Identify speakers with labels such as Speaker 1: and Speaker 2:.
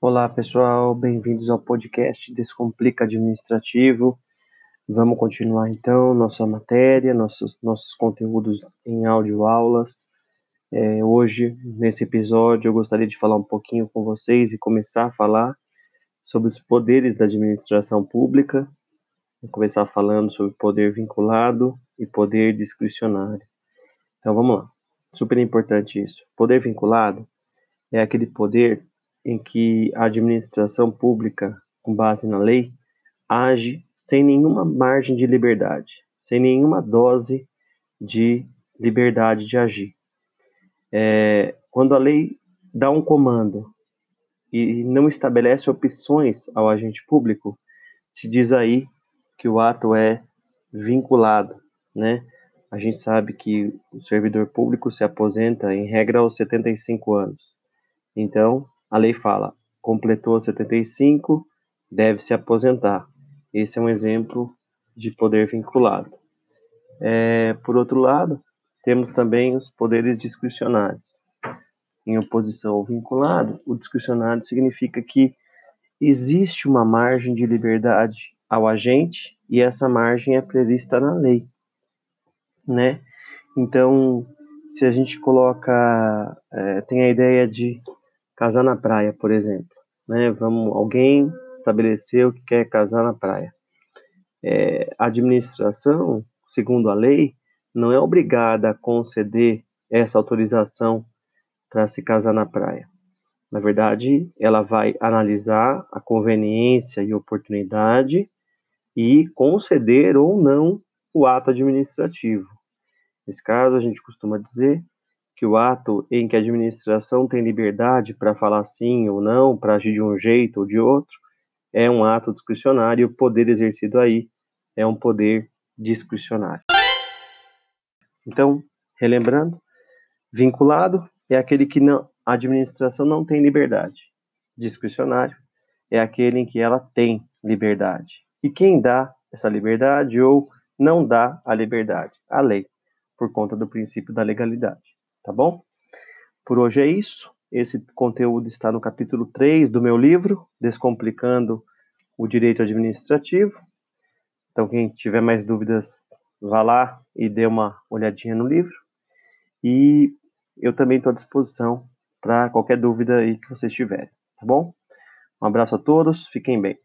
Speaker 1: Olá pessoal, bem-vindos ao podcast Descomplica Administrativo. Vamos continuar então nossa matéria, nossos, nossos conteúdos em áudio aulas. É, hoje, nesse episódio, eu gostaria de falar um pouquinho com vocês e começar a falar sobre os poderes da administração pública. Vou começar falando sobre poder vinculado e poder discricionário. Então vamos lá. Super importante isso. Poder vinculado é aquele poder em que a administração pública, com base na lei, age sem nenhuma margem de liberdade, sem nenhuma dose de liberdade de agir. É, quando a lei dá um comando e não estabelece opções ao agente público, se diz aí que o ato é vinculado, né? A gente sabe que o servidor público se aposenta em regra aos 75 anos. Então, a lei fala, completou 75, deve se aposentar. Esse é um exemplo de poder vinculado. É, por outro lado, temos também os poderes discricionários. Em oposição ao vinculado, o discricionário significa que existe uma margem de liberdade ao agente e essa margem é prevista na lei, né? Então, se a gente coloca, é, tem a ideia de casar na praia, por exemplo, né? Vamos, alguém estabeleceu que quer casar na praia. É, a administração, segundo a lei, não é obrigada a conceder essa autorização para se casar na praia. Na verdade, ela vai analisar a conveniência e oportunidade e conceder ou não o ato administrativo. Nesse caso, a gente costuma dizer que o ato em que a administração tem liberdade para falar sim ou não, para agir de um jeito ou de outro, é um ato discricionário e o poder exercido aí é um poder discricionário. Então, relembrando, vinculado é aquele que não, a administração não tem liberdade. Discricionário é aquele em que ela tem liberdade. E quem dá essa liberdade ou não dá a liberdade? A lei, por conta do princípio da legalidade. Tá bom? Por hoje é isso. Esse conteúdo está no capítulo 3 do meu livro, Descomplicando o Direito Administrativo. Então, quem tiver mais dúvidas, vá lá e dê uma olhadinha no livro. E eu também estou à disposição para qualquer dúvida aí que vocês tiverem, tá bom? Um abraço a todos, fiquem bem.